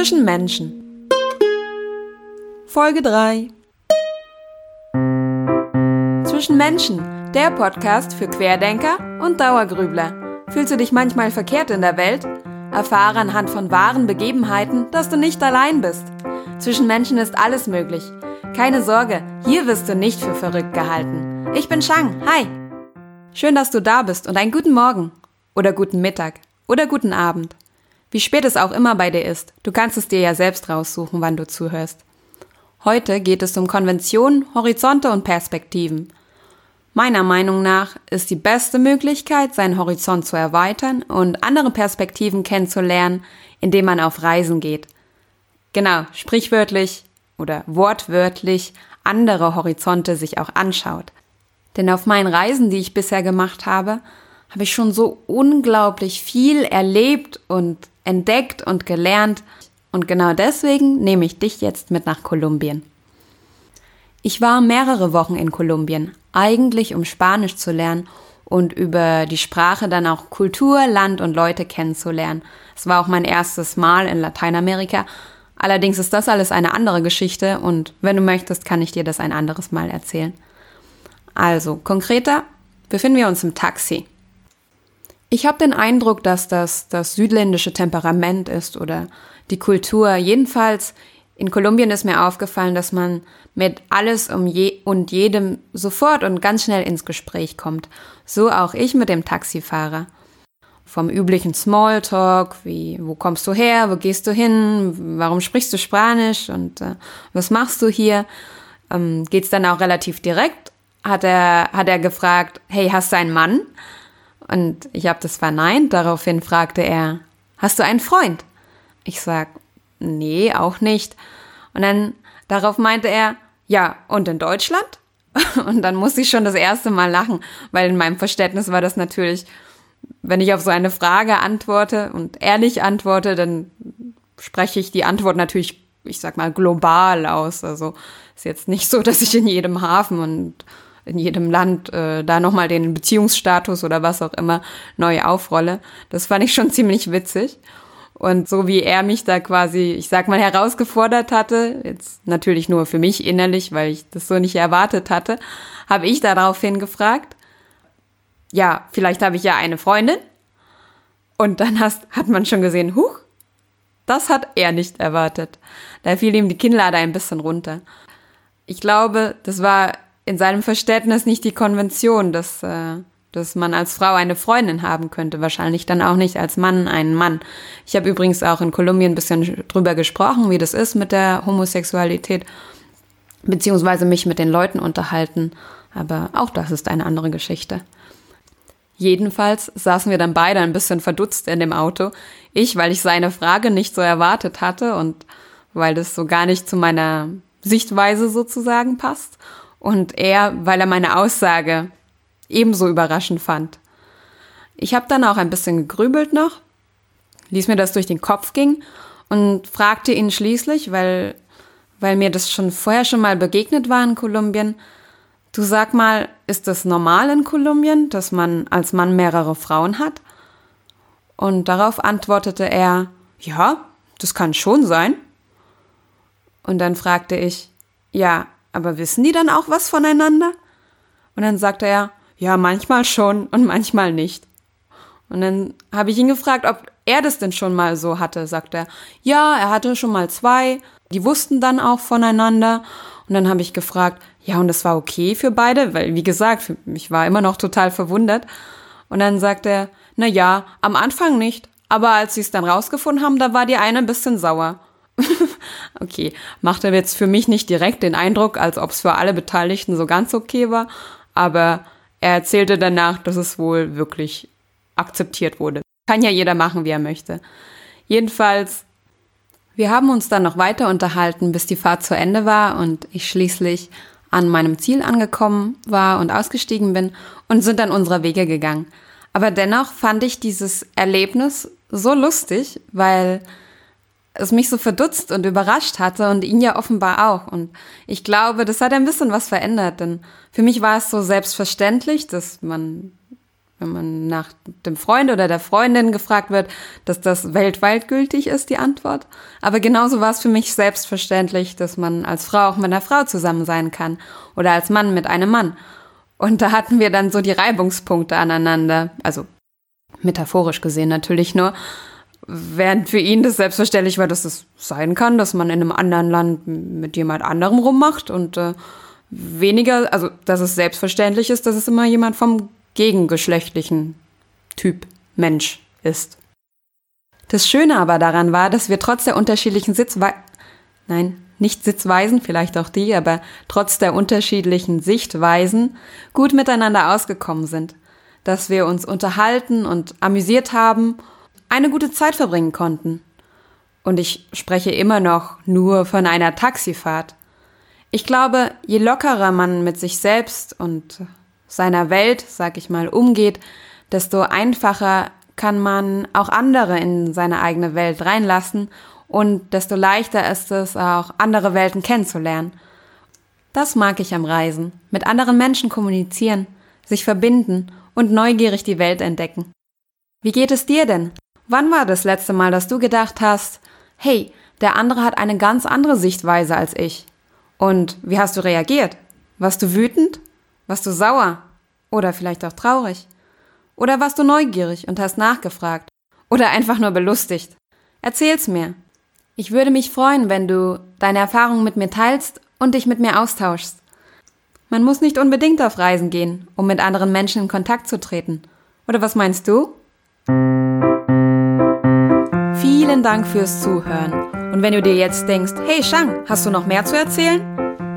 Zwischen Menschen. Folge 3. Zwischen Menschen, der Podcast für Querdenker und Dauergrübler. Fühlst du dich manchmal verkehrt in der Welt? Erfahre anhand von wahren Begebenheiten, dass du nicht allein bist. Zwischen Menschen ist alles möglich. Keine Sorge, hier wirst du nicht für verrückt gehalten. Ich bin Shang, hi! Schön, dass du da bist und einen guten Morgen oder guten Mittag oder guten Abend. Wie spät es auch immer bei dir ist, du kannst es dir ja selbst raussuchen, wann du zuhörst. Heute geht es um Konventionen, Horizonte und Perspektiven. Meiner Meinung nach ist die beste Möglichkeit, seinen Horizont zu erweitern und andere Perspektiven kennenzulernen, indem man auf Reisen geht. Genau, sprichwörtlich oder wortwörtlich andere Horizonte sich auch anschaut. Denn auf meinen Reisen, die ich bisher gemacht habe, habe ich schon so unglaublich viel erlebt und entdeckt und gelernt. Und genau deswegen nehme ich dich jetzt mit nach Kolumbien. Ich war mehrere Wochen in Kolumbien, eigentlich um Spanisch zu lernen und über die Sprache dann auch Kultur, Land und Leute kennenzulernen. Es war auch mein erstes Mal in Lateinamerika. Allerdings ist das alles eine andere Geschichte und wenn du möchtest, kann ich dir das ein anderes Mal erzählen. Also, konkreter befinden wir uns im Taxi. Ich habe den Eindruck, dass das das südländische Temperament ist oder die Kultur. Jedenfalls in Kolumbien ist mir aufgefallen, dass man mit alles um je und jedem sofort und ganz schnell ins Gespräch kommt. So auch ich mit dem Taxifahrer. Vom üblichen Smalltalk, wie wo kommst du her, wo gehst du hin, warum sprichst du Spanisch und äh, was machst du hier, ähm, geht's dann auch relativ direkt. Hat er hat er gefragt, hey, hast du einen Mann? Und ich habe das verneint. Daraufhin fragte er, hast du einen Freund? Ich sag, nee, auch nicht. Und dann darauf meinte er, ja, und in Deutschland? Und dann musste ich schon das erste Mal lachen, weil in meinem Verständnis war das natürlich, wenn ich auf so eine Frage antworte und ehrlich antworte, dann spreche ich die Antwort natürlich, ich sag mal, global aus. Also ist jetzt nicht so, dass ich in jedem Hafen und in jedem Land äh, da nochmal den Beziehungsstatus oder was auch immer neu aufrolle. Das fand ich schon ziemlich witzig. Und so wie er mich da quasi, ich sag mal, herausgefordert hatte, jetzt natürlich nur für mich innerlich, weil ich das so nicht erwartet hatte, habe ich daraufhin gefragt, ja, vielleicht habe ich ja eine Freundin. Und dann hast, hat man schon gesehen, huch, das hat er nicht erwartet. Da fiel ihm die Kinnlade ein bisschen runter. Ich glaube, das war in seinem Verständnis nicht die Konvention, dass, äh, dass man als Frau eine Freundin haben könnte. Wahrscheinlich dann auch nicht als Mann einen Mann. Ich habe übrigens auch in Kolumbien ein bisschen drüber gesprochen, wie das ist mit der Homosexualität, beziehungsweise mich mit den Leuten unterhalten. Aber auch das ist eine andere Geschichte. Jedenfalls saßen wir dann beide ein bisschen verdutzt in dem Auto. Ich, weil ich seine Frage nicht so erwartet hatte und weil das so gar nicht zu meiner Sichtweise sozusagen passt und er, weil er meine Aussage ebenso überraschend fand. Ich habe dann auch ein bisschen gegrübelt noch, ließ mir das durch den Kopf gehen und fragte ihn schließlich, weil, weil mir das schon vorher schon mal begegnet war in Kolumbien, du sag mal, ist das normal in Kolumbien, dass man als Mann mehrere Frauen hat? Und darauf antwortete er, ja, das kann schon sein. Und dann fragte ich, ja, aber wissen die dann auch was voneinander? Und dann sagte er, ja, manchmal schon und manchmal nicht. Und dann habe ich ihn gefragt, ob er das denn schon mal so hatte, sagt er. Ja, er hatte schon mal zwei, die wussten dann auch voneinander. Und dann habe ich gefragt, ja, und das war okay für beide, weil wie gesagt, ich war immer noch total verwundert. Und dann sagt er, na ja, am Anfang nicht, aber als sie es dann rausgefunden haben, da war die eine ein bisschen sauer. okay, machte jetzt für mich nicht direkt den Eindruck, als ob es für alle Beteiligten so ganz okay war, aber er erzählte danach, dass es wohl wirklich akzeptiert wurde. Kann ja jeder machen, wie er möchte. Jedenfalls, wir haben uns dann noch weiter unterhalten, bis die Fahrt zu Ende war und ich schließlich an meinem Ziel angekommen war und ausgestiegen bin und sind dann unserer Wege gegangen. Aber dennoch fand ich dieses Erlebnis so lustig, weil es mich so verdutzt und überrascht hatte und ihn ja offenbar auch. Und ich glaube, das hat ein bisschen was verändert, denn für mich war es so selbstverständlich, dass man wenn man nach dem Freund oder der Freundin gefragt wird, dass das weltweit gültig ist, die Antwort. Aber genauso war es für mich selbstverständlich, dass man als Frau auch mit einer Frau zusammen sein kann oder als Mann mit einem Mann. Und da hatten wir dann so die Reibungspunkte aneinander, also metaphorisch gesehen natürlich nur, während für ihn das selbstverständlich war, dass es sein kann, dass man in einem anderen Land mit jemand anderem rummacht und äh, weniger, also dass es selbstverständlich ist, dass es immer jemand vom gegengeschlechtlichen Typ Mensch ist. Das Schöne aber daran war, dass wir trotz der unterschiedlichen Sitzweisen, nein, nicht Sitzweisen, vielleicht auch die, aber trotz der unterschiedlichen Sichtweisen gut miteinander ausgekommen sind. Dass wir uns unterhalten und amüsiert haben, eine gute Zeit verbringen konnten. Und ich spreche immer noch nur von einer Taxifahrt. Ich glaube, je lockerer man mit sich selbst und seiner Welt, sag ich mal, umgeht, desto einfacher kann man auch andere in seine eigene Welt reinlassen und desto leichter ist es auch, andere Welten kennenzulernen. Das mag ich am Reisen. Mit anderen Menschen kommunizieren, sich verbinden und neugierig die Welt entdecken. Wie geht es dir denn? Wann war das letzte Mal, dass du gedacht hast, hey, der andere hat eine ganz andere Sichtweise als ich? Und wie hast du reagiert? Warst du wütend? Warst du sauer? Oder vielleicht auch traurig? Oder warst du neugierig und hast nachgefragt? Oder einfach nur belustigt? Erzähl's mir. Ich würde mich freuen, wenn du deine Erfahrungen mit mir teilst und dich mit mir austauschst. Man muss nicht unbedingt auf Reisen gehen, um mit anderen Menschen in Kontakt zu treten. Oder was meinst du? Vielen Dank fürs Zuhören. Und wenn du dir jetzt denkst, hey Shang, hast du noch mehr zu erzählen?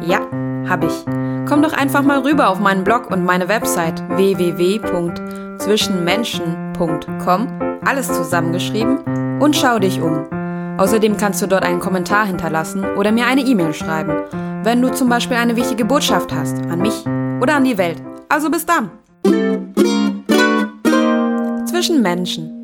Ja, hab ich. Komm doch einfach mal rüber auf meinen Blog und meine Website www.zwischenmenschen.com, alles zusammengeschrieben, und schau dich um. Außerdem kannst du dort einen Kommentar hinterlassen oder mir eine E-Mail schreiben, wenn du zum Beispiel eine wichtige Botschaft hast, an mich oder an die Welt. Also bis dann! Zwischen Menschen